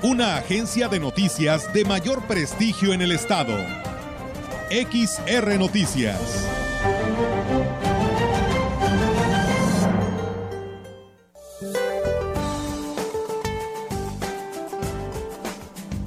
Una agencia de noticias de mayor prestigio en el estado. XR Noticias.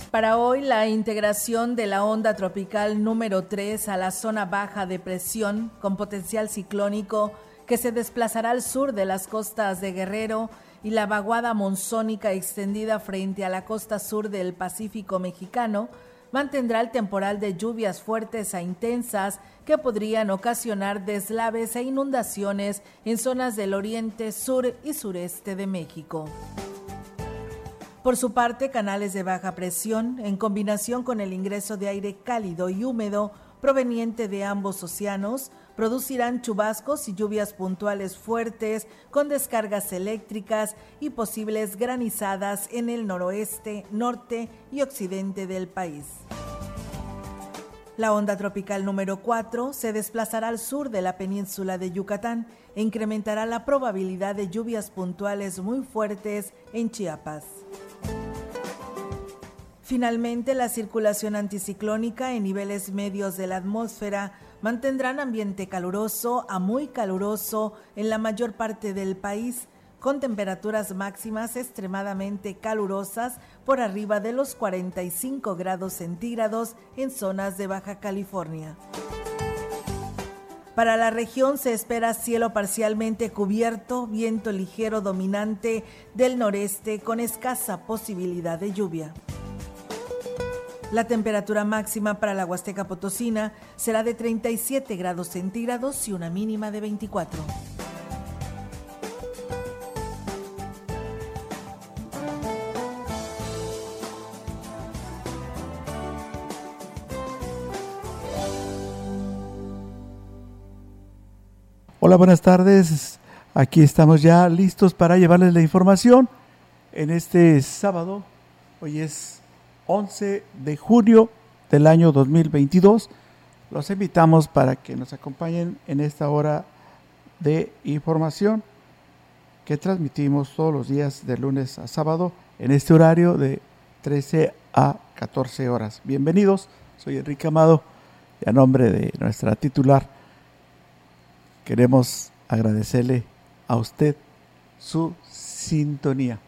Para hoy, la integración de la onda tropical número 3 a la zona baja de presión con potencial ciclónico que se desplazará al sur de las costas de Guerrero y la vaguada monzónica extendida frente a la costa sur del Pacífico mexicano mantendrá el temporal de lluvias fuertes e intensas que podrían ocasionar deslaves e inundaciones en zonas del oriente, sur y sureste de México. Por su parte, canales de baja presión, en combinación con el ingreso de aire cálido y húmedo proveniente de ambos océanos, producirán chubascos y lluvias puntuales fuertes con descargas eléctricas y posibles granizadas en el noroeste, norte y occidente del país. La onda tropical número 4 se desplazará al sur de la península de Yucatán e incrementará la probabilidad de lluvias puntuales muy fuertes en Chiapas. Finalmente, la circulación anticiclónica en niveles medios de la atmósfera mantendrán ambiente caluroso a muy caluroso en la mayor parte del país, con temperaturas máximas extremadamente calurosas por arriba de los 45 grados centígrados en zonas de Baja California. Para la región se espera cielo parcialmente cubierto, viento ligero dominante del noreste con escasa posibilidad de lluvia. La temperatura máxima para la Huasteca Potosina será de 37 grados centígrados y una mínima de 24. Hola, buenas tardes. Aquí estamos ya listos para llevarles la información en este sábado. Hoy es 11 de junio del año 2022. Los invitamos para que nos acompañen en esta hora de información que transmitimos todos los días de lunes a sábado en este horario de 13 a 14 horas. Bienvenidos, soy Enrique Amado y a nombre de nuestra titular queremos agradecerle a usted su sintonía.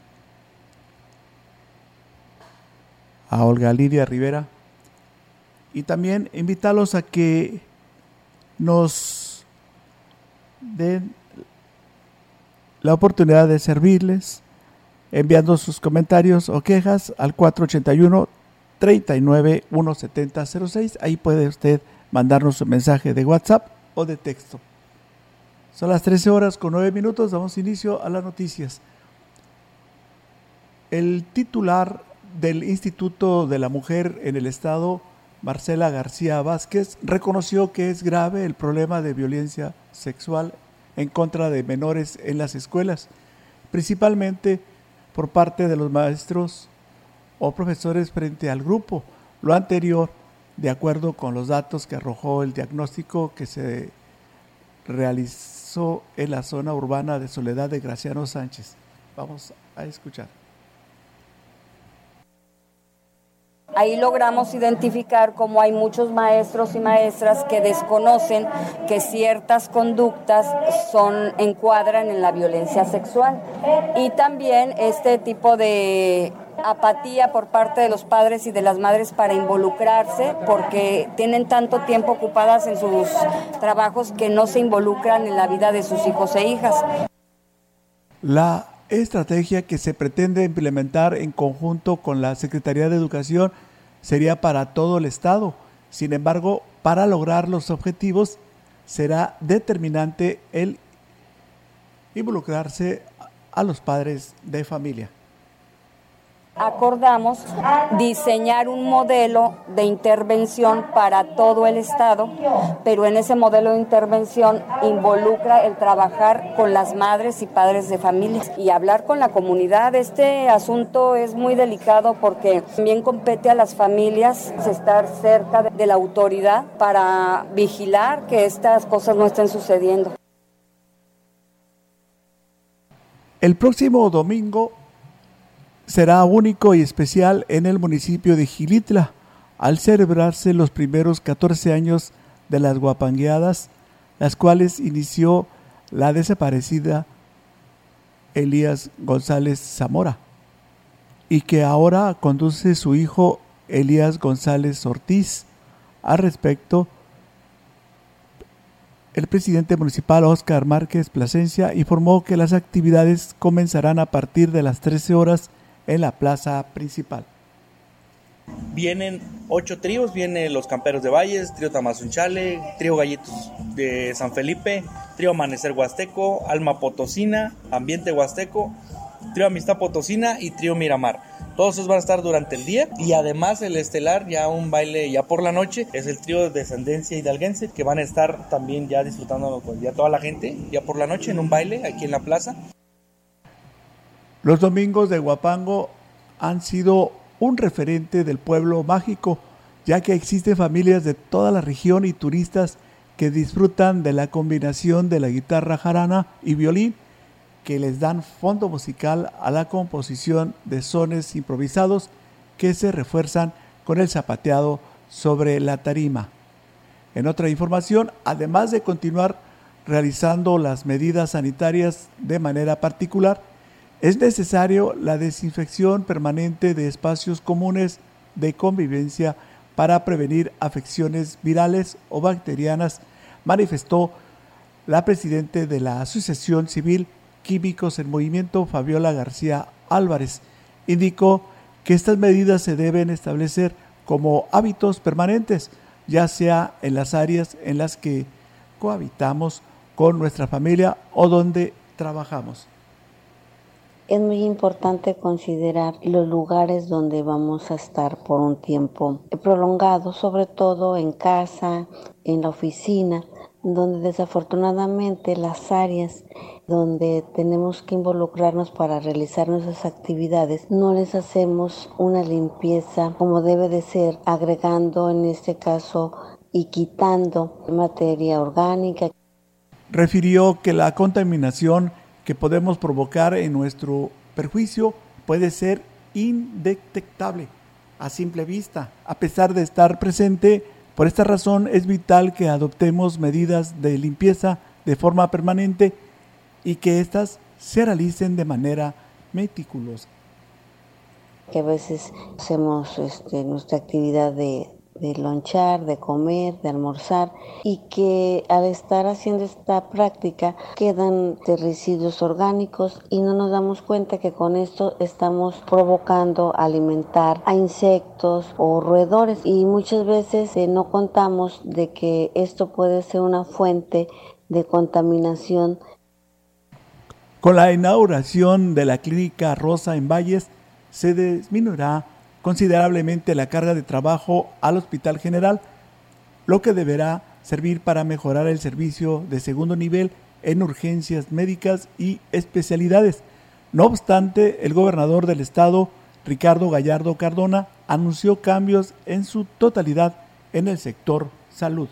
A Olga Lidia Rivera y también invitarlos a que nos den la oportunidad de servirles enviando sus comentarios o quejas al 481 39 17006. Ahí puede usted mandarnos un mensaje de WhatsApp o de texto. Son las 13 horas con 9 minutos, damos inicio a las noticias. El titular del Instituto de la Mujer en el Estado, Marcela García Vázquez, reconoció que es grave el problema de violencia sexual en contra de menores en las escuelas, principalmente por parte de los maestros o profesores frente al grupo. Lo anterior, de acuerdo con los datos que arrojó el diagnóstico que se realizó en la zona urbana de Soledad de Graciano Sánchez. Vamos a escuchar. Ahí logramos identificar cómo hay muchos maestros y maestras que desconocen que ciertas conductas son encuadran en la violencia sexual y también este tipo de apatía por parte de los padres y de las madres para involucrarse porque tienen tanto tiempo ocupadas en sus trabajos que no se involucran en la vida de sus hijos e hijas. La estrategia que se pretende implementar en conjunto con la Secretaría de Educación sería para todo el Estado. Sin embargo, para lograr los objetivos será determinante el involucrarse a los padres de familia. Acordamos diseñar un modelo de intervención para todo el Estado, pero en ese modelo de intervención involucra el trabajar con las madres y padres de familias y hablar con la comunidad. Este asunto es muy delicado porque también compete a las familias estar cerca de la autoridad para vigilar que estas cosas no estén sucediendo. El próximo domingo será único y especial en el municipio de Gilitla, al celebrarse los primeros 14 años de las guapangueadas, las cuales inició la desaparecida Elías González Zamora, y que ahora conduce su hijo Elías González Ortiz. Al respecto, el presidente municipal Oscar Márquez Plasencia informó que las actividades comenzarán a partir de las 13 horas en la plaza principal. Vienen ocho tríos, vienen los Camperos de Valles, Trío Tamazunchale, Trío Gallitos de San Felipe, Trío Amanecer Huasteco, Alma Potosina, Ambiente Huasteco, Trío Amistad Potosina y Trío Miramar. Todos esos van a estar durante el día y además el estelar, ya un baile ya por la noche, es el trío de Descendencia Hidalguense que van a estar también ya disfrutando con ya toda la gente ya por la noche en un baile aquí en la plaza. Los domingos de Guapango han sido un referente del pueblo mágico, ya que existen familias de toda la región y turistas que disfrutan de la combinación de la guitarra jarana y violín, que les dan fondo musical a la composición de sones improvisados que se refuerzan con el zapateado sobre la tarima. En otra información, además de continuar realizando las medidas sanitarias de manera particular, es necesario la desinfección permanente de espacios comunes de convivencia para prevenir afecciones virales o bacterianas, manifestó la presidenta de la Asociación Civil Químicos en Movimiento, Fabiola García Álvarez. Indicó que estas medidas se deben establecer como hábitos permanentes, ya sea en las áreas en las que cohabitamos con nuestra familia o donde trabajamos es muy importante considerar los lugares donde vamos a estar por un tiempo prolongado, sobre todo en casa, en la oficina, donde desafortunadamente las áreas donde tenemos que involucrarnos para realizar nuestras actividades, no les hacemos una limpieza como debe de ser, agregando en este caso y quitando materia orgánica. Refirió que la contaminación que podemos provocar en nuestro perjuicio puede ser indetectable a simple vista, a pesar de estar presente. Por esta razón es vital que adoptemos medidas de limpieza de forma permanente y que éstas se realicen de manera meticulosa. Que a veces hacemos este, nuestra actividad de, de lonchar, de comer, de almorzar y que al estar haciendo esta práctica quedan residuos orgánicos y no nos damos cuenta que con esto estamos provocando alimentar a insectos o roedores y muchas veces eh, no contamos de que esto puede ser una fuente de contaminación. Con la inauguración de la clínica Rosa en Valles se disminuirá considerablemente la carga de trabajo al Hospital General, lo que deberá servir para mejorar el servicio de segundo nivel en urgencias médicas y especialidades. No obstante, el gobernador del estado, Ricardo Gallardo Cardona, anunció cambios en su totalidad en el sector salud.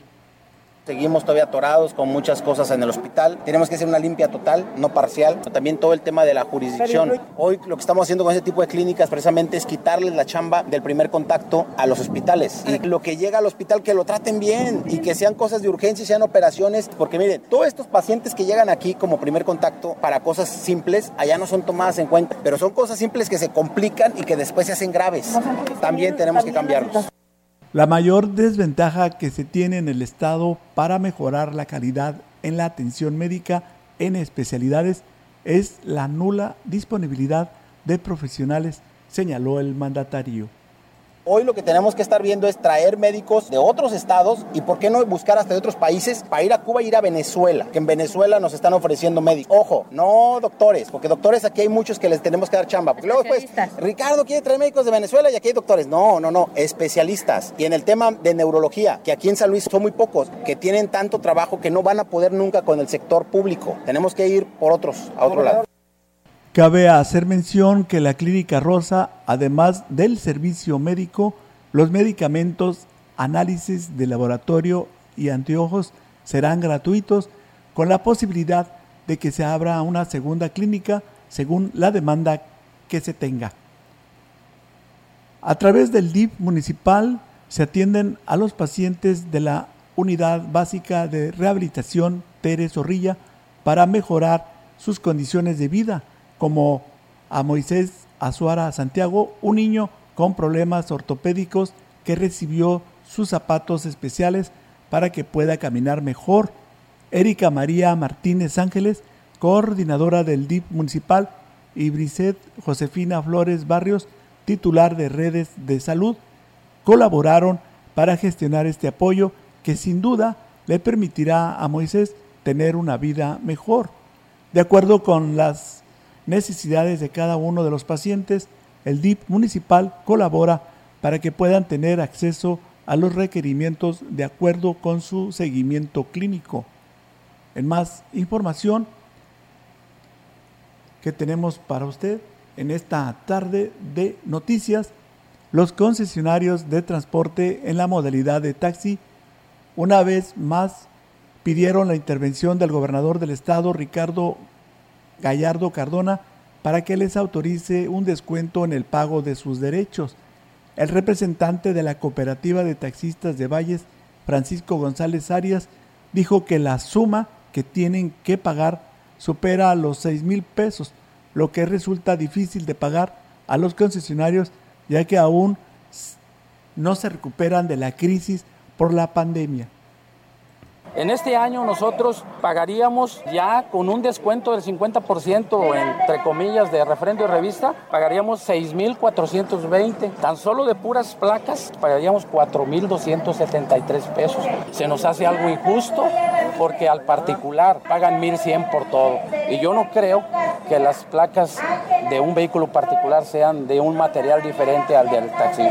Seguimos todavía atorados con muchas cosas en el hospital. Tenemos que hacer una limpia total, no parcial. También todo el tema de la jurisdicción. Hoy lo que estamos haciendo con este tipo de clínicas precisamente es quitarles la chamba del primer contacto a los hospitales. Y lo que llega al hospital que lo traten bien y que sean cosas de urgencia y sean operaciones. Porque miren, todos estos pacientes que llegan aquí como primer contacto para cosas simples, allá no son tomadas en cuenta. Pero son cosas simples que se complican y que después se hacen graves. También tenemos que cambiarlos. La mayor desventaja que se tiene en el Estado para mejorar la calidad en la atención médica en especialidades es la nula disponibilidad de profesionales, señaló el mandatario. Hoy lo que tenemos que estar viendo es traer médicos de otros estados y por qué no buscar hasta de otros países para ir a Cuba e ir a Venezuela, que en Venezuela nos están ofreciendo médicos. Ojo, no doctores, porque doctores aquí hay muchos que les tenemos que dar chamba. Porque luego después, Ricardo quiere traer médicos de Venezuela y aquí hay doctores. No, no, no, especialistas. Y en el tema de neurología, que aquí en San Luis son muy pocos, que tienen tanto trabajo que no van a poder nunca con el sector público. Tenemos que ir por otros, a otro lado. Cabe hacer mención que la Clínica Rosa, además del servicio médico, los medicamentos, análisis de laboratorio y anteojos serán gratuitos con la posibilidad de que se abra una segunda clínica según la demanda que se tenga. A través del DIP municipal se atienden a los pacientes de la Unidad Básica de Rehabilitación Teres Zorrilla para mejorar sus condiciones de vida como a Moisés Azuara Santiago, un niño con problemas ortopédicos que recibió sus zapatos especiales para que pueda caminar mejor. Erika María Martínez Ángeles, coordinadora del DIP municipal, y Brisset Josefina Flores Barrios, titular de redes de salud, colaboraron para gestionar este apoyo que sin duda le permitirá a Moisés tener una vida mejor. De acuerdo con las necesidades de cada uno de los pacientes, el DIP municipal colabora para que puedan tener acceso a los requerimientos de acuerdo con su seguimiento clínico. En más información que tenemos para usted en esta tarde de noticias, los concesionarios de transporte en la modalidad de taxi una vez más pidieron la intervención del gobernador del estado, Ricardo Gallardo Cardona para que les autorice un descuento en el pago de sus derechos. El representante de la cooperativa de taxistas de Valles, Francisco González Arias, dijo que la suma que tienen que pagar supera los 6 mil pesos, lo que resulta difícil de pagar a los concesionarios ya que aún no se recuperan de la crisis por la pandemia. En este año nosotros pagaríamos ya con un descuento del 50% entre comillas de referendo y revista, pagaríamos 6.420. Tan solo de puras placas pagaríamos 4.273 pesos. Se nos hace algo injusto porque al particular pagan 1.100 por todo. Y yo no creo que las placas de un vehículo particular sean de un material diferente al del taxi.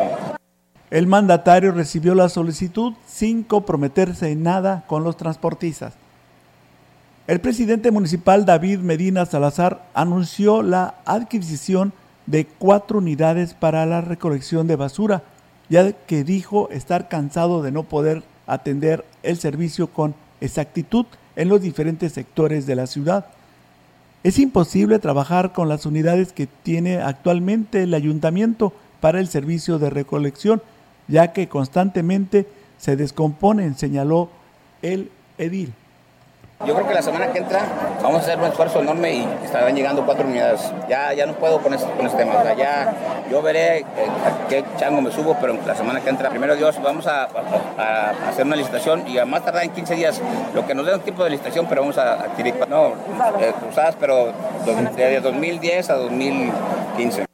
El mandatario recibió la solicitud sin comprometerse en nada con los transportistas. El presidente municipal David Medina Salazar anunció la adquisición de cuatro unidades para la recolección de basura, ya que dijo estar cansado de no poder atender el servicio con exactitud en los diferentes sectores de la ciudad. Es imposible trabajar con las unidades que tiene actualmente el ayuntamiento para el servicio de recolección, ya que constantemente se descomponen, señaló el edil. Yo creo que la semana que entra vamos a hacer un esfuerzo enorme y estarán llegando cuatro unidades. Ya, ya no puedo con este, con este tema. ya yo veré eh, qué chango me subo, pero la semana que entra, primero Dios, vamos a, hacer una licitación y a más tardar en 15 días, lo que nos dé un tipo de licitación, pero vamos a adquirir, no, eh, cruzadas, pero de 2010 a 2015.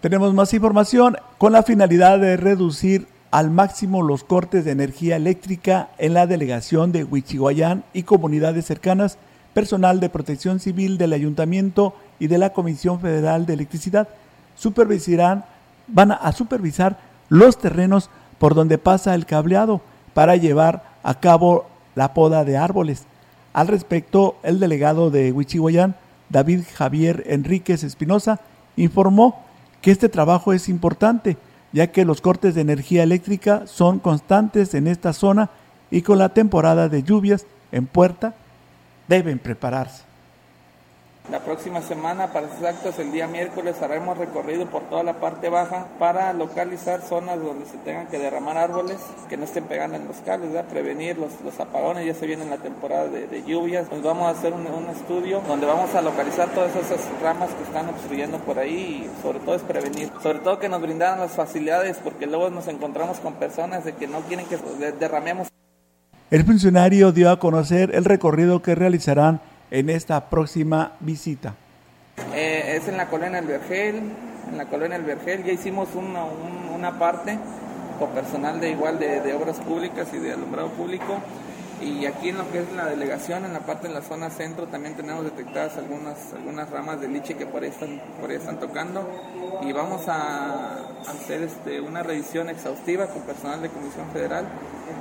Tenemos más información con la finalidad de reducir al máximo los cortes de energía eléctrica en la delegación de Huichihuayán y comunidades cercanas. Personal de protección civil del ayuntamiento y de la Comisión Federal de Electricidad supervisarán, van a supervisar los terrenos por donde pasa el cableado para llevar a cabo la poda de árboles. Al respecto, el delegado de Huichihuayán, David Javier Enríquez Espinosa, informó que este trabajo es importante, ya que los cortes de energía eléctrica son constantes en esta zona y con la temporada de lluvias en puerta deben prepararse. La próxima semana, para ser exactos, el día miércoles haremos recorrido por toda la parte baja para localizar zonas donde se tengan que derramar árboles que no estén pegando en los cables, prevenir los, los, apagones. Ya se viene la temporada de, lluvias. Nos vamos a hacer un, estudio donde vamos a localizar todas esas ramas que están obstruyendo por ahí y sobre todo es prevenir. Sobre todo que nos brindaran las facilidades porque luego nos encontramos con personas de que no quieren que derramemos. El funcionario dio a conocer el recorrido que realizarán en esta próxima visita. Eh, es en la colonia El Vergel, en la colonia El Vergel. Ya hicimos una, una parte con personal de igual de, obras públicas y de alumbrado público y aquí en lo que es la delegación, en la parte de la zona centro, también tenemos detectadas algunas, algunas ramas de liche que por ahí están, por están tocando. Y vamos a hacer este, una revisión exhaustiva con personal de Comisión Federal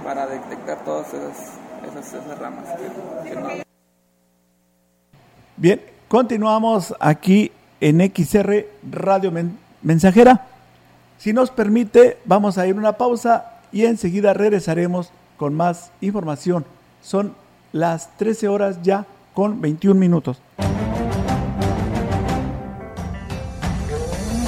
para detectar todas esas, esas, ramas. Bien, continuamos aquí en XR Radio Mensajera. Si nos permite, vamos a ir una pausa y enseguida regresaremos con más información. Son las 13 horas ya con 21 minutos.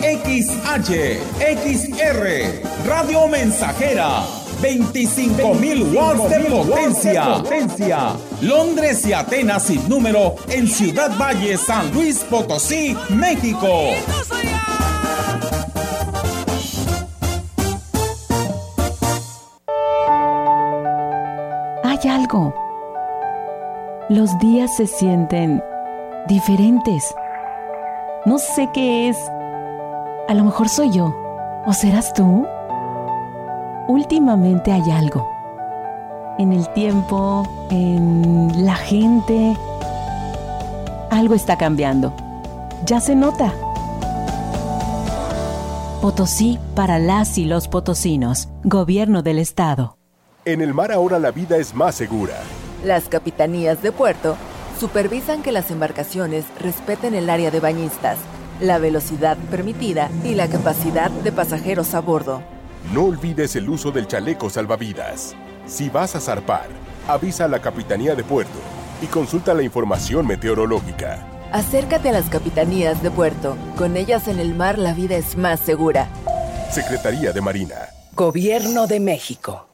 XH, XR, Radio Mensajera, 25.000 watts de potencia. potencia. Londres y Atenas sin número en Ciudad Valle, San Luis Potosí, México. Hay algo. Los días se sienten diferentes. No sé qué es. A lo mejor soy yo. ¿O serás tú? Últimamente hay algo. En el tiempo, en la gente. Algo está cambiando. Ya se nota. Potosí para las y los potosinos. Gobierno del Estado. En el mar ahora la vida es más segura. Las capitanías de puerto supervisan que las embarcaciones respeten el área de bañistas, la velocidad permitida y la capacidad de pasajeros a bordo. No olvides el uso del chaleco salvavidas. Si vas a zarpar, avisa a la Capitanía de Puerto y consulta la información meteorológica. Acércate a las capitanías de puerto. Con ellas en el mar la vida es más segura. Secretaría de Marina. Gobierno de México.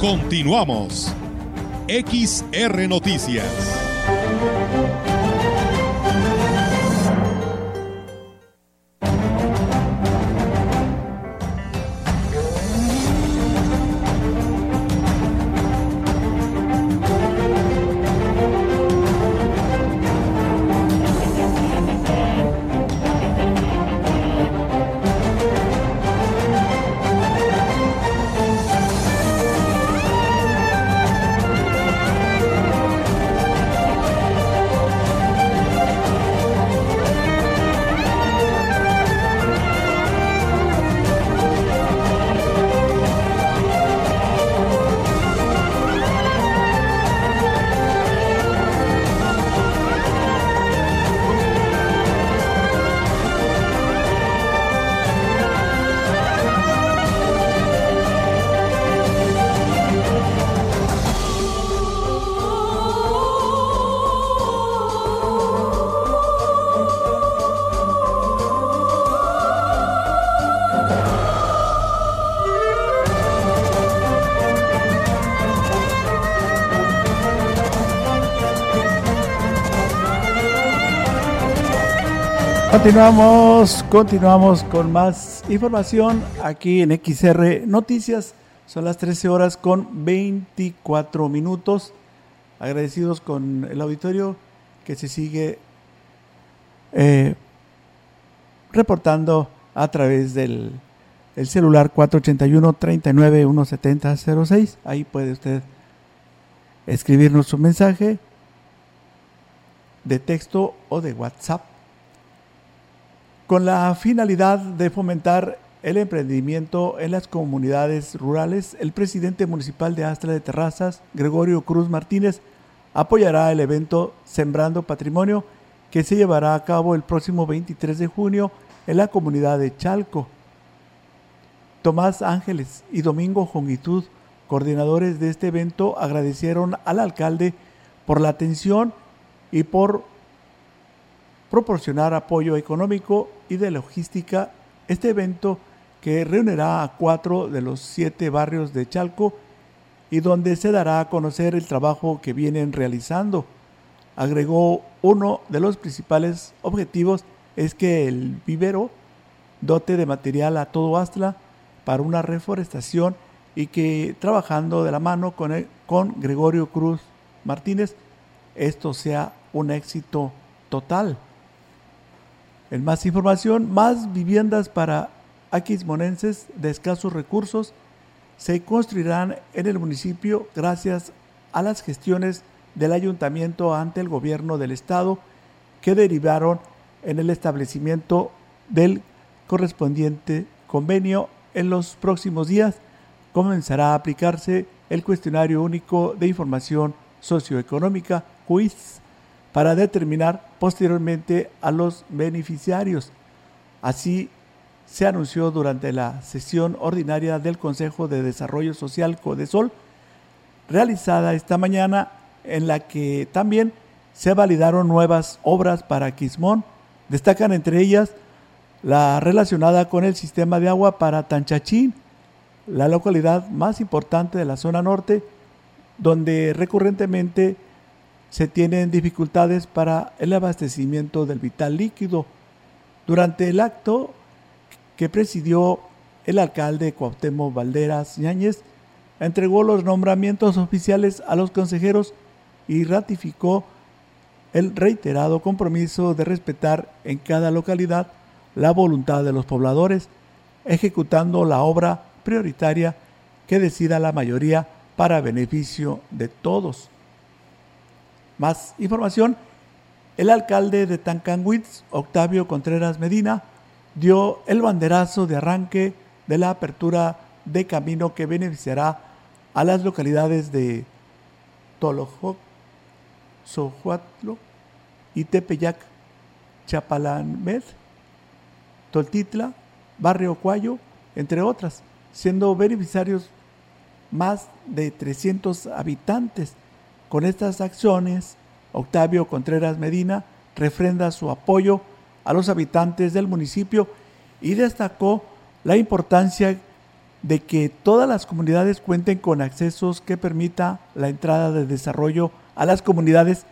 Continuamos. XR Noticias. Continuamos, continuamos con más información aquí en XR Noticias. Son las 13 horas con 24 minutos. Agradecidos con el auditorio que se sigue eh, reportando a través del el celular 481 39 170 06. Ahí puede usted escribirnos su mensaje de texto o de WhatsApp con la finalidad de fomentar el emprendimiento en las comunidades rurales, el presidente municipal de Astra de Terrazas, Gregorio Cruz Martínez, apoyará el evento Sembrando Patrimonio que se llevará a cabo el próximo 23 de junio en la comunidad de Chalco. Tomás Ángeles y Domingo Jongitud, coordinadores de este evento, agradecieron al alcalde por la atención y por proporcionar apoyo económico y de logística. Este evento que reunirá a cuatro de los siete barrios de Chalco y donde se dará a conocer el trabajo que vienen realizando. Agregó uno de los principales objetivos es que el vivero dote de material a todo Astla para una reforestación y que trabajando de la mano con, con Gregorio Cruz Martínez esto sea un éxito total. En más información, más viviendas para aquismonenses de escasos recursos se construirán en el municipio gracias a las gestiones del ayuntamiento ante el gobierno del estado que derivaron en el establecimiento del correspondiente convenio. En los próximos días comenzará a aplicarse el cuestionario único de información socioeconómica, QUIS, para determinar posteriormente a los beneficiarios. Así se anunció durante la sesión ordinaria del Consejo de Desarrollo Social CODESOL, realizada esta mañana, en la que también se validaron nuevas obras para Quismón. Destacan entre ellas la relacionada con el sistema de agua para Tanchachín, la localidad más importante de la zona norte, donde recurrentemente se tienen dificultades para el abastecimiento del vital líquido. Durante el acto que presidió el alcalde Cuauhtémoc Valderas Ñáñez, entregó los nombramientos oficiales a los consejeros y ratificó el reiterado compromiso de respetar en cada localidad la voluntad de los pobladores, ejecutando la obra prioritaria que decida la mayoría para beneficio de todos. Más información, el alcalde de Tancanwitz, Octavio Contreras Medina, dio el banderazo de arranque de la apertura de camino que beneficiará a las localidades de Tolojoc, Sojuatlo y Tepeyac, Chapalamed, Toltitla, Barrio Cuayo, entre otras, siendo beneficiarios más de 300 habitantes. Con estas acciones, Octavio Contreras Medina refrenda su apoyo a los habitantes del municipio y destacó la importancia de que todas las comunidades cuenten con accesos que permita la entrada de desarrollo a las comunidades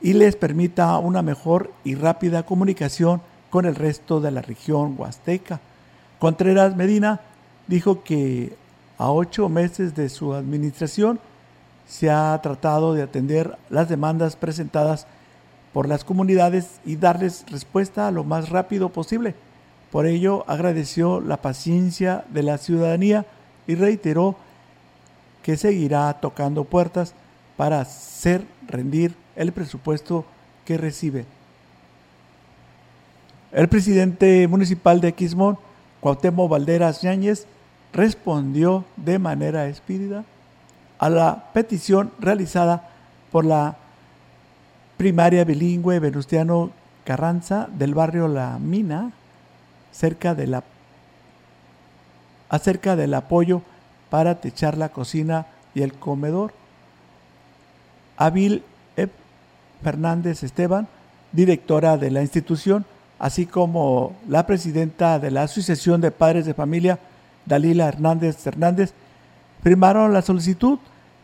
y les permita una mejor y rápida comunicación con el resto de la región huasteca. Contreras Medina dijo que a ocho meses de su administración se ha tratado de atender las demandas presentadas por las comunidades y darles respuesta lo más rápido posible. Por ello agradeció la paciencia de la ciudadanía y reiteró que seguirá tocando puertas para hacer rendir el presupuesto que recibe. El presidente municipal de Quismón, Cuauhtémoc Valderas Yáñez, respondió de manera espírita a la petición realizada por la primaria bilingüe Venustiano Carranza del barrio La Mina, cerca acerca del apoyo para techar la cocina y el comedor. Avil Fernández Esteban, directora de la institución, así como la presidenta de la Asociación de Padres de Familia, Dalila Hernández Hernández, firmaron la solicitud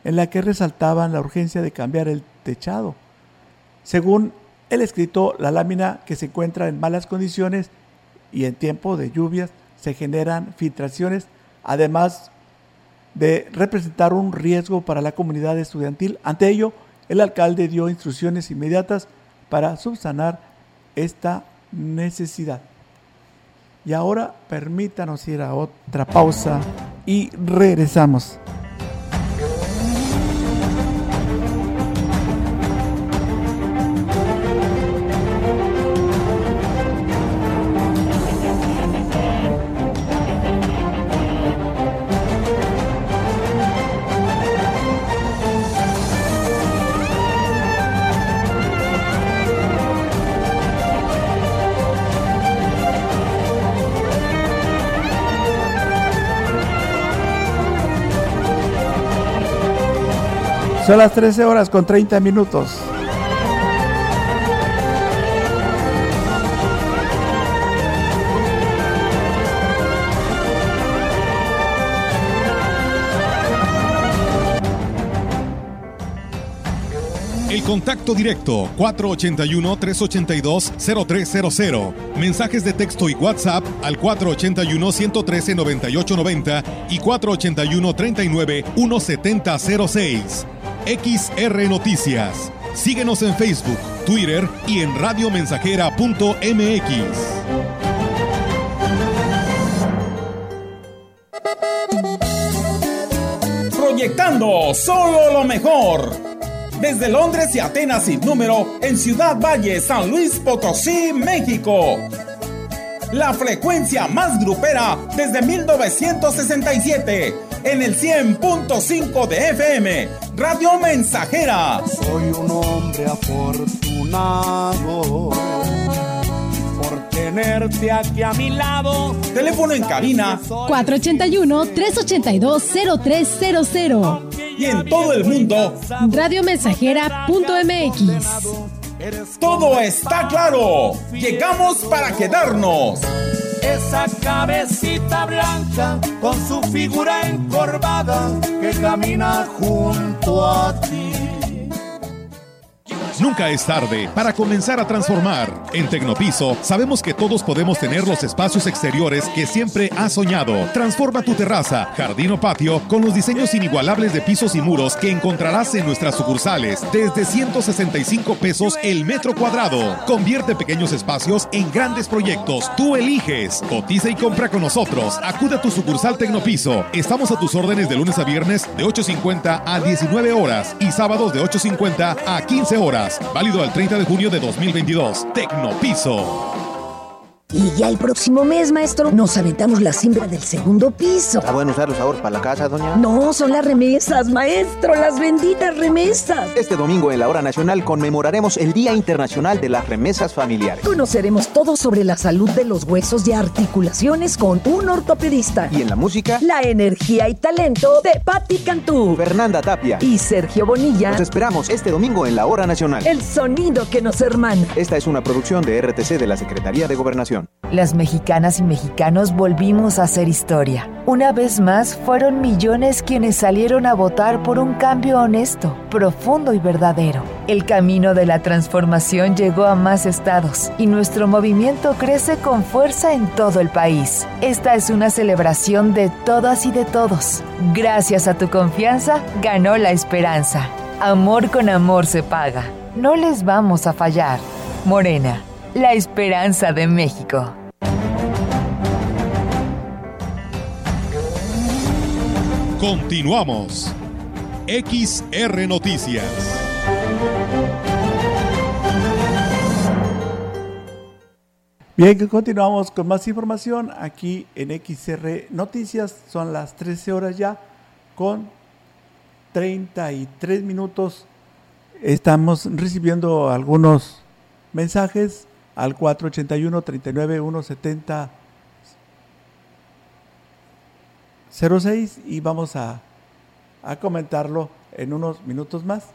en la que resaltaban la urgencia de cambiar el techado. Según el escrito, la lámina que se encuentra en malas condiciones y en tiempo de lluvias se generan filtraciones, además de representar un riesgo para la comunidad estudiantil. Ante ello, el alcalde dio instrucciones inmediatas para subsanar esta necesidad. Y ahora permítanos ir a otra pausa y regresamos. Son las 13 horas con 30 minutos. El contacto directo 481-382-0300. Mensajes de texto y WhatsApp al 481-113-9890 y 481-39-1706. XR Noticias. Síguenos en Facebook, Twitter y en radiomensajera.mx. Proyectando solo lo mejor desde Londres y Atenas sin número en Ciudad Valle, San Luis Potosí, México. La frecuencia más grupera desde 1967 en el 100.5 de FM, Radio Mensajera. Soy un hombre afortunado por tenerte aquí a mi lado. Teléfono en cabina 481-382-0300 y en todo el mundo. Radiomensajera.mx. Todo está claro. Llegamos para quedarnos. Esa cabecita blanca con su figura encorvada que camina junto a ti. Nunca es tarde para comenzar a transformar. En Tecnopiso sabemos que todos podemos tener los espacios exteriores que siempre has soñado. Transforma tu terraza, jardín o patio con los diseños inigualables de pisos y muros que encontrarás en nuestras sucursales desde 165 pesos el metro cuadrado. Convierte pequeños espacios en grandes proyectos. Tú eliges. Cotiza y compra con nosotros. Acude a tu sucursal Tecnopiso. Estamos a tus órdenes de lunes a viernes de 8.50 a 19 horas y sábados de 8.50 a 15 horas. Válido al 30 de junio de 2022. Tecnopiso. Y ya el próximo mes, maestro, nos aventamos la siembra del segundo piso. ¿Está bueno usar los ahorros para la casa, doña? No, son las remesas, maestro, las benditas remesas. Este domingo en la Hora Nacional conmemoraremos el Día Internacional de las Remesas Familiares. Conoceremos todo sobre la salud de los huesos y articulaciones con un ortopedista. Y en la música, la energía y talento de Patti Cantú, Fernanda Tapia y Sergio Bonilla. Nos esperamos este domingo en la Hora Nacional. El sonido que nos hermana. Esta es una producción de RTC de la Secretaría de Gobernación. Las mexicanas y mexicanos volvimos a hacer historia. Una vez más, fueron millones quienes salieron a votar por un cambio honesto, profundo y verdadero. El camino de la transformación llegó a más estados y nuestro movimiento crece con fuerza en todo el país. Esta es una celebración de todas y de todos. Gracias a tu confianza, ganó la esperanza. Amor con amor se paga. No les vamos a fallar. Morena la esperanza de México. Continuamos. XR Noticias. Bien, continuamos con más información aquí en XR Noticias. Son las 13 horas ya con 33 minutos. Estamos recibiendo algunos mensajes al 481-39-170. 06 y vamos a, a comentarlo en unos minutos más.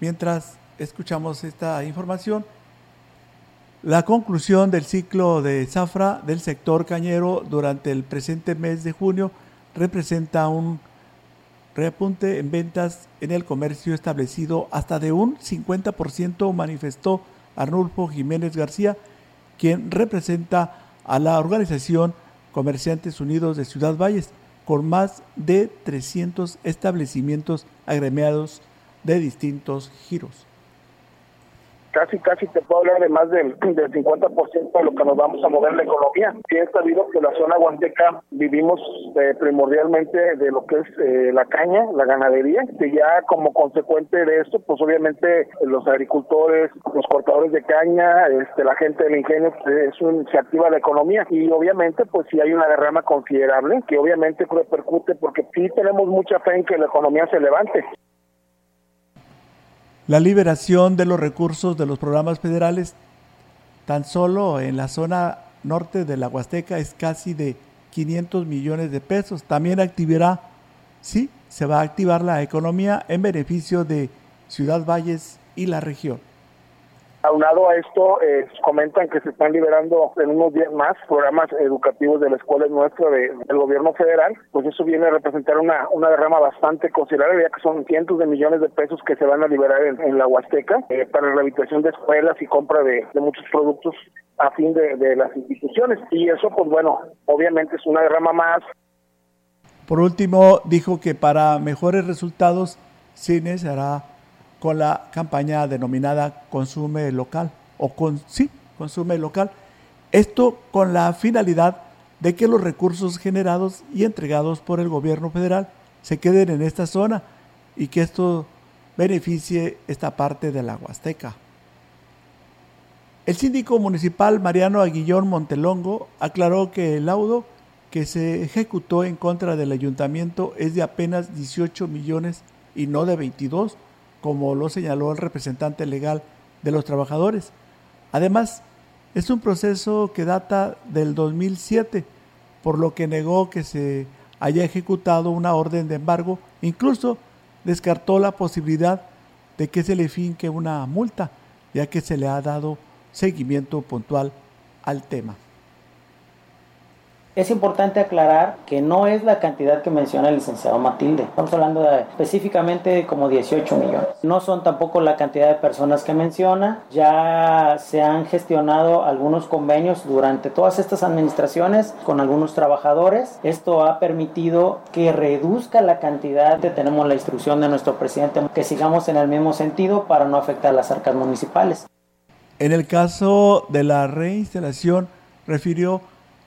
Mientras escuchamos esta información, la conclusión del ciclo de zafra del sector cañero durante el presente mes de junio representa un reapunte en ventas en el comercio establecido hasta de un 50%, manifestó Arnulfo Jiménez García, quien representa a la organización Comerciantes Unidos de Ciudad Valles, con más de 300 establecimientos agremiados de distintos giros casi, casi te puedo hablar de más del, del 50% de lo que nos vamos a mover la economía. Bien sabido que la zona huasteca vivimos eh, primordialmente de lo que es eh, la caña, la ganadería, que ya como consecuente de esto, pues obviamente los agricultores, los cortadores de caña, este, la gente del ingenio, pues, es un, se activa la economía y obviamente pues si hay una derrama considerable que obviamente repercute porque sí tenemos mucha fe en que la economía se levante. La liberación de los recursos de los programas federales tan solo en la zona norte de la Huasteca es casi de 500 millones de pesos. También activará, sí, se va a activar la economía en beneficio de Ciudad Valles y la región Aunado a esto, eh, comentan que se están liberando en unos días más programas educativos de la escuela nuestra de, del gobierno federal, pues eso viene a representar una, una derrama bastante considerable, ya que son cientos de millones de pesos que se van a liberar en, la Huasteca eh, para la rehabilitación de escuelas y compra de, muchos productos a fin de, de las instituciones. Y eso, pues bueno, obviamente es una derrama más. Por último, dijo que para mejores resultados, Cine se hará con la campaña denominada Consume Local o con sí, Consume Local. Esto con la finalidad de que los recursos generados y entregados por el gobierno federal se queden en esta zona y que esto beneficie esta parte de la Huasteca. El síndico municipal Mariano Aguillón Montelongo aclaró que el laudo que se ejecutó en contra del ayuntamiento es de apenas 18 millones y no de 22, como lo señaló el representante legal de los trabajadores. Además, es un proceso que data del 2007, por lo que negó que se haya ejecutado una orden de embargo, incluso descartó la posibilidad de que se le finque una multa, ya que se le ha dado seguimiento puntual al tema. Es importante aclarar que no es la cantidad que menciona el licenciado Matilde. Estamos hablando de específicamente como 18 millones. No son tampoco la cantidad de personas que menciona. Ya se han gestionado algunos convenios durante todas estas administraciones con algunos trabajadores. Esto ha permitido que reduzca la cantidad. Tenemos la instrucción de nuestro presidente que sigamos en el mismo sentido para no afectar las arcas municipales. En el caso de la reinstalación, refirió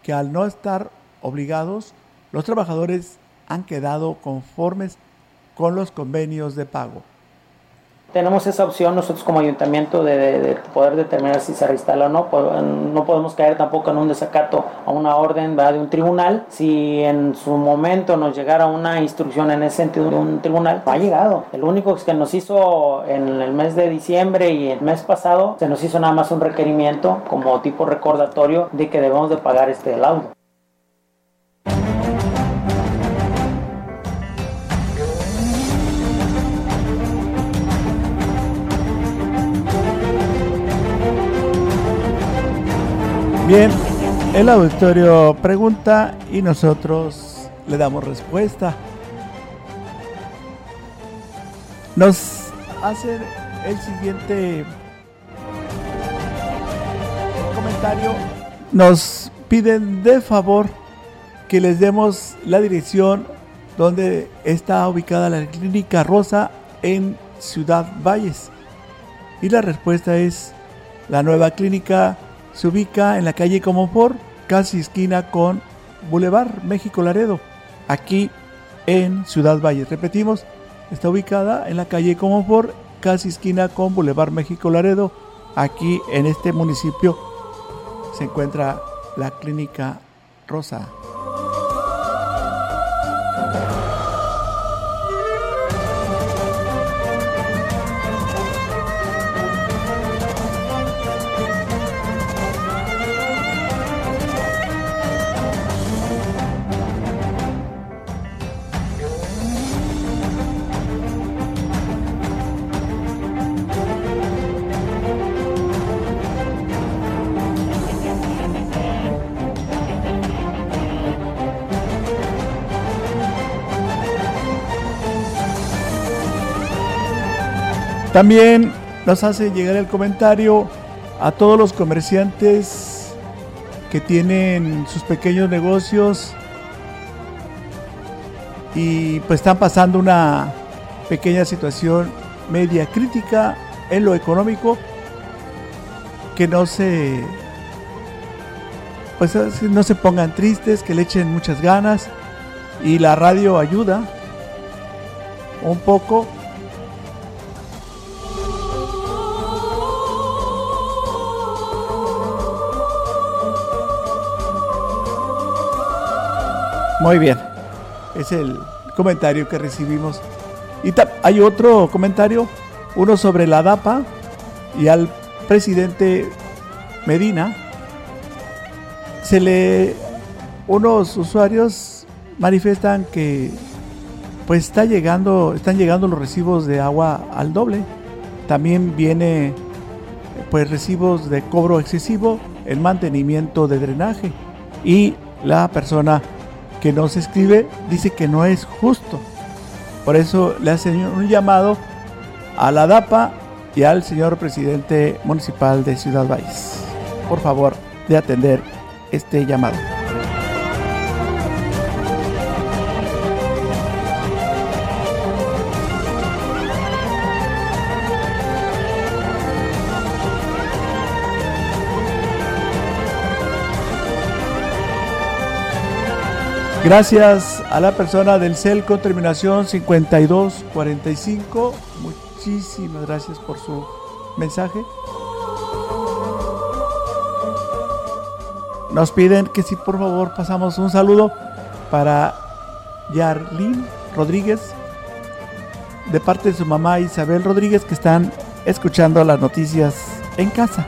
que al no estar obligados, los trabajadores han quedado conformes con los convenios de pago. Tenemos esa opción nosotros como ayuntamiento de, poder determinar si se reinstala o no. No podemos caer tampoco en un desacato a una orden de un tribunal. Si en su momento nos llegara una instrucción en ese sentido de un tribunal, no ha llegado. El único que nos hizo en el mes de diciembre y el mes pasado, se nos hizo nada más un requerimiento como tipo recordatorio de que debemos de pagar este laudo. Bien, el auditorio pregunta y nosotros le damos respuesta. Nos hacen el siguiente comentario. Nos piden de favor que les demos la dirección donde está ubicada la clínica Rosa en Ciudad Valles. Y la respuesta es la nueva clínica se ubica en la calle Comonfort, casi esquina con Boulevard México Laredo, aquí en Ciudad Valle. Repetimos, está ubicada en la calle Comonfort, casi esquina con Boulevard México Laredo, aquí en este municipio se encuentra la clínica Rosa. También nos hace llegar el comentario a todos los comerciantes que tienen sus pequeños negocios y pues están pasando una pequeña situación media crítica en lo económico que no se pues no se pongan tristes, que le echen muchas ganas y la radio ayuda un poco Muy bien. Es el comentario que recibimos. Y hay otro comentario, uno sobre la DAPA y al presidente Medina. Se le unos usuarios manifiestan que pues está llegando, están llegando los recibos de agua al doble. También viene pues recibos de cobro excesivo, el mantenimiento de drenaje y la persona que nos escribe dice que no es justo. Por eso le hacen un llamado a la DAPA y al señor presidente municipal de Ciudad Valles. Por favor, de atender este llamado. Gracias a la persona del CEL con terminación 5245. Muchísimas gracias por su mensaje. Nos piden que si por favor pasamos un saludo para Yarlin Rodríguez de parte de su mamá Isabel Rodríguez que están escuchando las noticias en casa.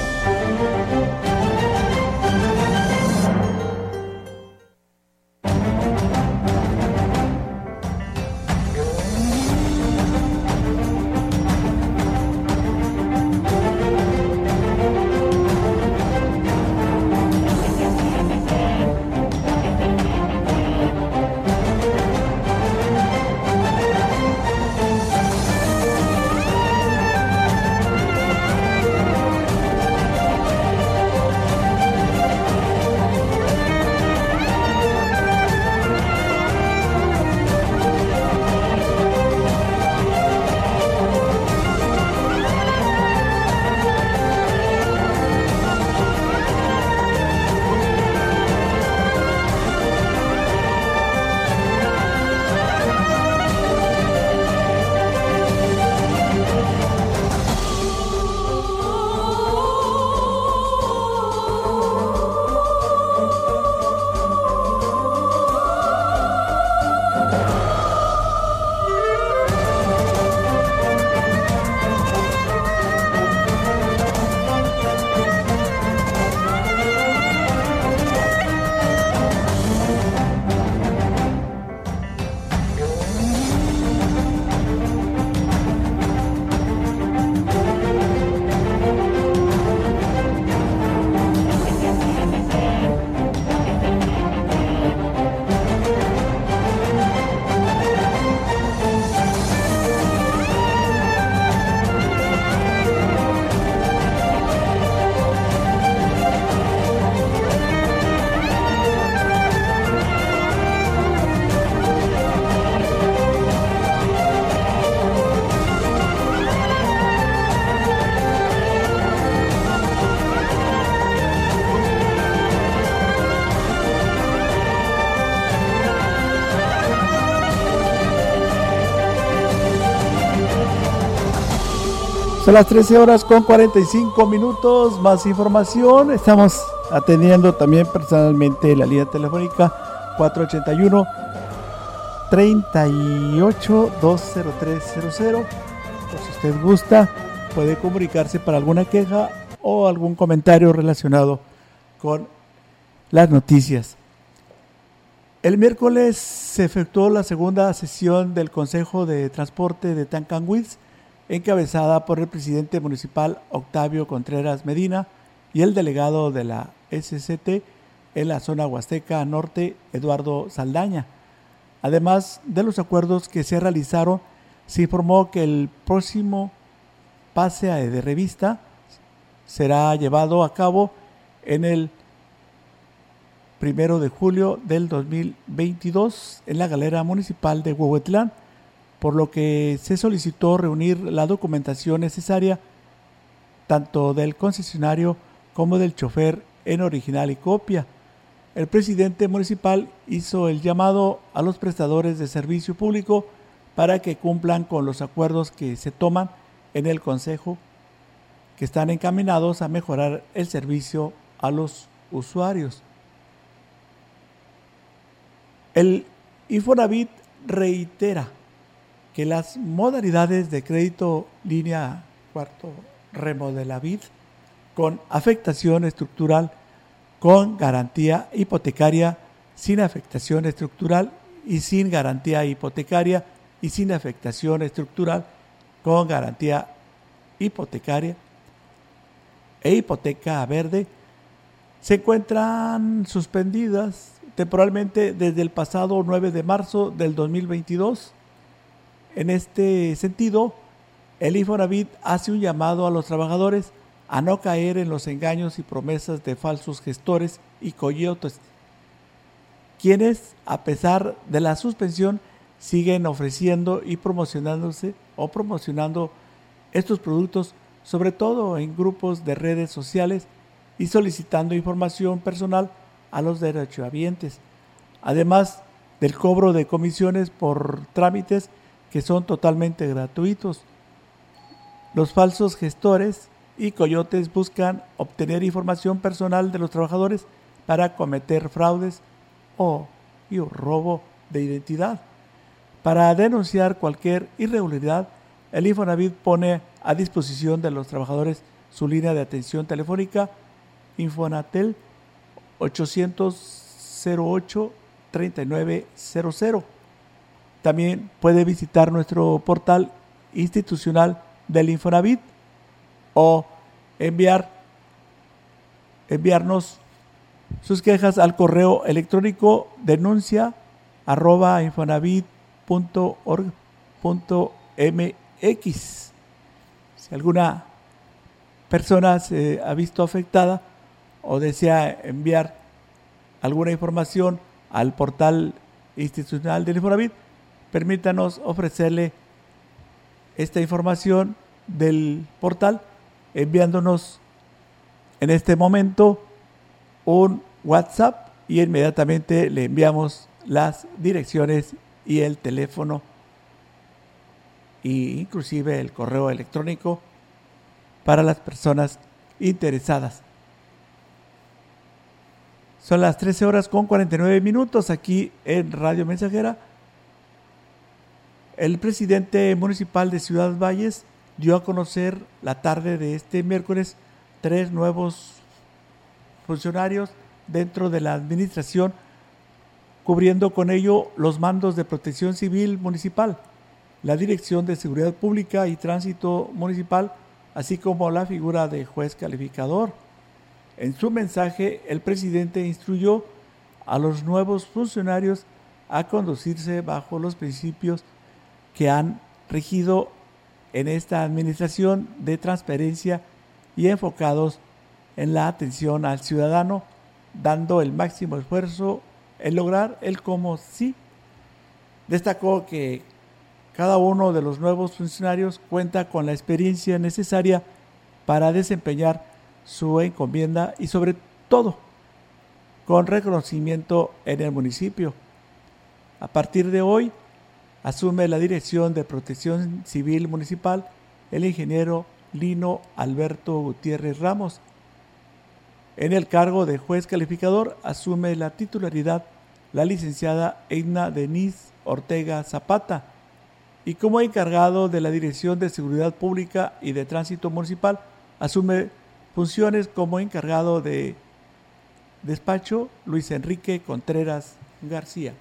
Son las 13 horas con 45 minutos. Más información. Estamos atendiendo también personalmente la línea telefónica 481 38 20300. Por si usted gusta, puede comunicarse para alguna queja o algún comentario relacionado con las noticias. El miércoles se efectuó la segunda sesión del Consejo de Transporte de Tancanwitz, encabezada por el presidente municipal Octavio Contreras Medina y el delegado de la SCT en la zona Huasteca Norte, Eduardo Saldaña. Además de los acuerdos que se realizaron, se informó que el próximo pase de revista será llevado a cabo en el primero de julio del 2022 en la galera municipal de Huehuetlán, por lo que se solicitó reunir la documentación necesaria tanto del concesionario como del chofer en original y copia. El presidente municipal hizo el llamado a los prestadores de servicio público para que cumplan con los acuerdos que se toman en el Consejo, que están encaminados a mejorar el servicio a los usuarios. El Infonavit reitera que las modalidades de crédito línea cuarto remodelavit con afectación estructural con garantía hipotecaria sin afectación estructural y sin garantía hipotecaria y sin afectación estructural con garantía hipotecaria e hipoteca verde se encuentran suspendidas temporalmente desde el pasado 9 de marzo del 2022. En este sentido, el Infonavit hace un llamado a los trabajadores a no caer en los engaños y promesas de falsos gestores y coyotes, quienes, a pesar de la suspensión, siguen ofreciendo y promocionándose o promocionando estos productos, sobre todo en grupos de redes sociales y solicitando información personal a los derechohabientes, además del cobro de comisiones por trámites que son totalmente gratuitos. Los falsos gestores y coyotes buscan obtener información personal de los trabajadores para cometer fraudes o robo de identidad. Para denunciar cualquier irregularidad, el Infonavit pone a disposición de los trabajadores su línea de atención telefónica Infonatel 800 08 3900. También puede visitar nuestro portal institucional del Infonavit o enviar enviarnos sus quejas al correo electrónico denuncia arroba infonavit.org.mx. Si alguna persona se ha visto afectada o desea enviar alguna información al portal institucional del Infonavit, permítanos ofrecerle esta información del portal enviándonos en este momento un WhatsApp y inmediatamente le enviamos las direcciones y el teléfono e inclusive el correo electrónico para las personas interesadas. Son las 13 horas con 49 minutos aquí en Radio Mensajera. El presidente municipal de Ciudad Valles dio a conocer la tarde de este miércoles tres nuevos funcionarios dentro de la administración, cubriendo con ello los mandos de protección civil municipal, la Dirección de Seguridad Pública y Tránsito Municipal, así como la figura de juez calificador. En su mensaje, el presidente instruyó a los nuevos funcionarios a conducirse bajo los principios que han regido en esta administración de transparencia y enfocados en la atención al ciudadano, dando el máximo esfuerzo en lograr el como sí. Destacó que cada uno de los nuevos funcionarios cuenta con la experiencia necesaria para desempeñar su encomienda y sobre todo con reconocimiento en el municipio. A partir de hoy asume la dirección de protección civil municipal el ingeniero Lino Alberto Gutiérrez Ramos. En el cargo de juez calificador asume la titularidad la licenciada Eina Denise Ortega Zapata y como encargado de la Dirección de Seguridad Pública y de Tránsito Municipal asume funciones como encargado de despacho Luis Enrique Contreras García.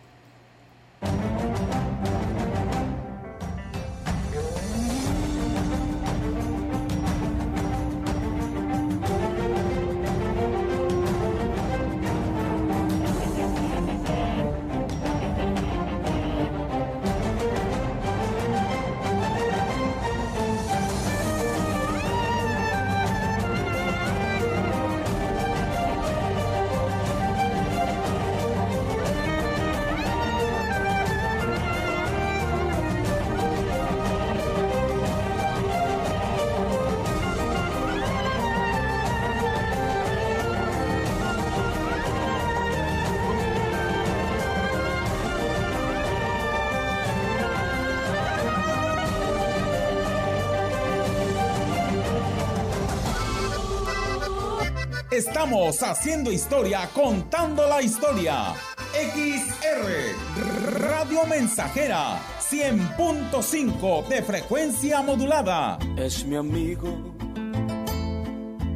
Estamos haciendo historia, contando la historia. XR Radio Mensajera 100.5 de frecuencia modulada. Es mi amigo,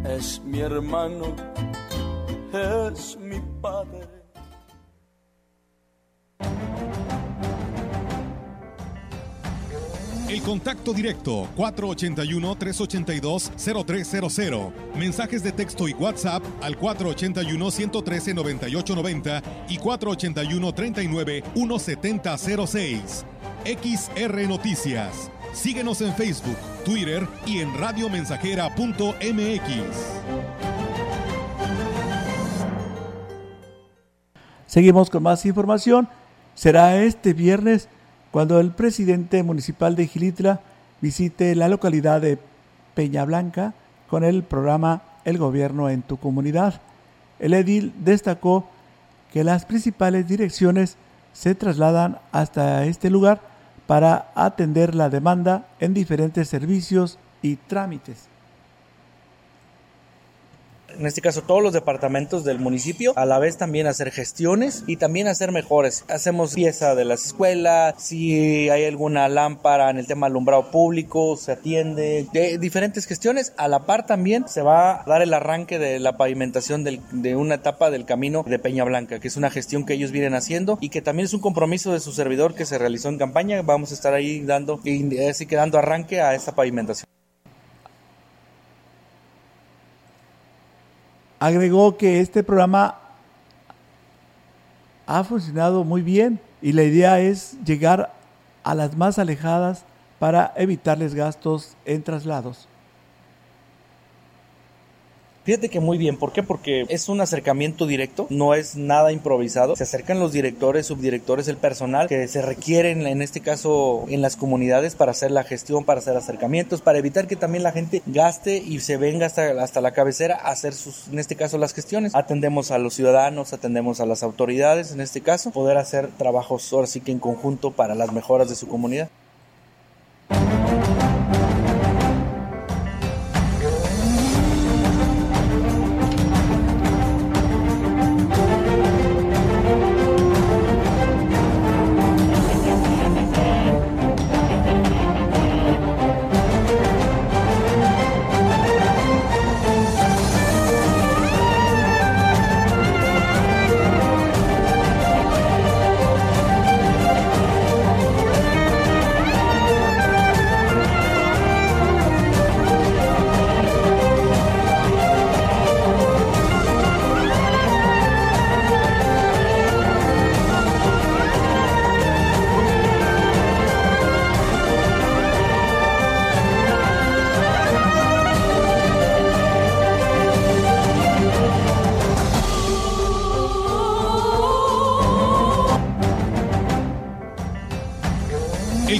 es mi hermano, es mi padre. El contacto directo 481-382-0300. Mensajes de texto y WhatsApp al 481-113-9890 y 481-39-1706. XR Noticias. Síguenos en Facebook, Twitter y en radiomensajera.mx. Seguimos con más información. Será este viernes cuando el presidente municipal de Gilitla visite la localidad de Peña Blanca con el programa El Gobierno en tu comunidad. El edil destacó que las principales direcciones se trasladan hasta este lugar para atender la demanda en diferentes servicios y trámites en este caso todos los departamentos del municipio, a la vez también hacer gestiones y también hacer mejores. Hacemos pieza de las escuelas, si hay alguna lámpara en el tema alumbrado público, se atiende, de diferentes gestiones. A la par también se va a dar el arranque de la pavimentación de una etapa del camino de Peña Blanca, que es una gestión que ellos vienen haciendo y que también es un compromiso de su servidor que se realizó en campaña. Vamos a estar ahí dando y así que dando arranque a esta pavimentación. Agregó que este programa ha funcionado muy bien y la idea es llegar a las más alejadas para evitarles gastos en traslados. Fíjate que muy bien, ¿por qué? Porque es un acercamiento directo, no es nada improvisado. Se acercan los directores, subdirectores, el personal que se requieren en este caso en las comunidades para hacer la gestión, para hacer acercamientos, para evitar que también la gente gaste y se venga hasta, hasta la cabecera a hacer sus, en este caso, las gestiones. Atendemos a los ciudadanos, atendemos a las autoridades, en este caso, poder hacer trabajos ahora sí que en conjunto para las mejoras de su comunidad.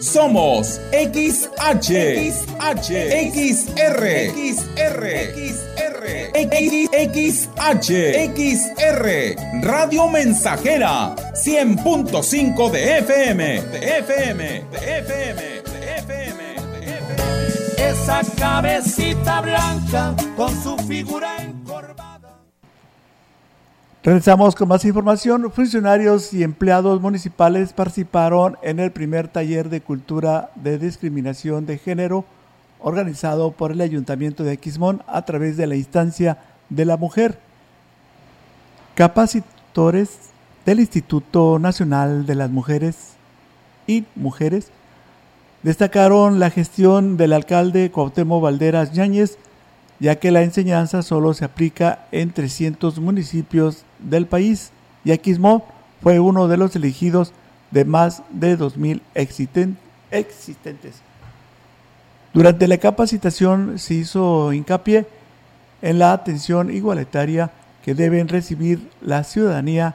Somos XH, XH, XR, XR, XR, XH, XR, Radio Mensajera, 100.5 de FM, de FM, de FM, de FM, de FM. Esa cabecita blanca con su figura. Regresamos con más información. Funcionarios y empleados municipales participaron en el primer taller de cultura de discriminación de género organizado por el Ayuntamiento de Aquismón a través de la instancia de la mujer. Capacitores del Instituto Nacional de las Mujeres y Mujeres destacaron la gestión del alcalde Cuauhtémoc Valderas Yáñez, ya que la enseñanza solo se aplica en 300 municipios del país y Aquismón fue uno de los elegidos de más de 2.000 existen- existentes. Durante la capacitación se hizo hincapié en la atención igualitaria que deben recibir la ciudadanía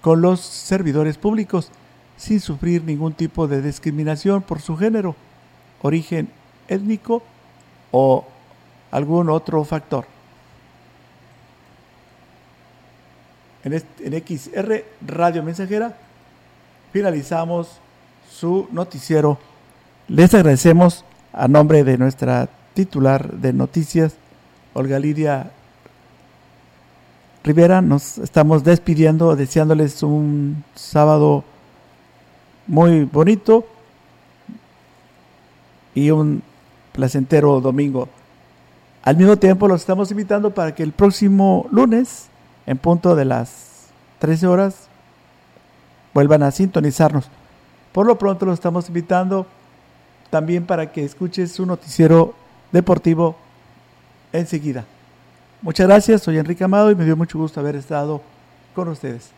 con los servidores públicos sin sufrir ningún tipo de discriminación por su género, origen étnico o algún otro factor. En, XR Radio Mensajera finalizamos su noticiero. Les agradecemos a nombre de nuestra titular de noticias, Olga Lidia Rivera. Nos estamos despidiendo, deseándoles un sábado muy bonito y un placentero domingo. Al mismo tiempo los estamos invitando para que el próximo lunes, en punto de las 13 horas, vuelvan a sintonizarnos. Por lo pronto los estamos invitando también para que escuches su noticiero deportivo enseguida. Muchas gracias, soy Enrique Amado y me dio mucho gusto haber estado con ustedes.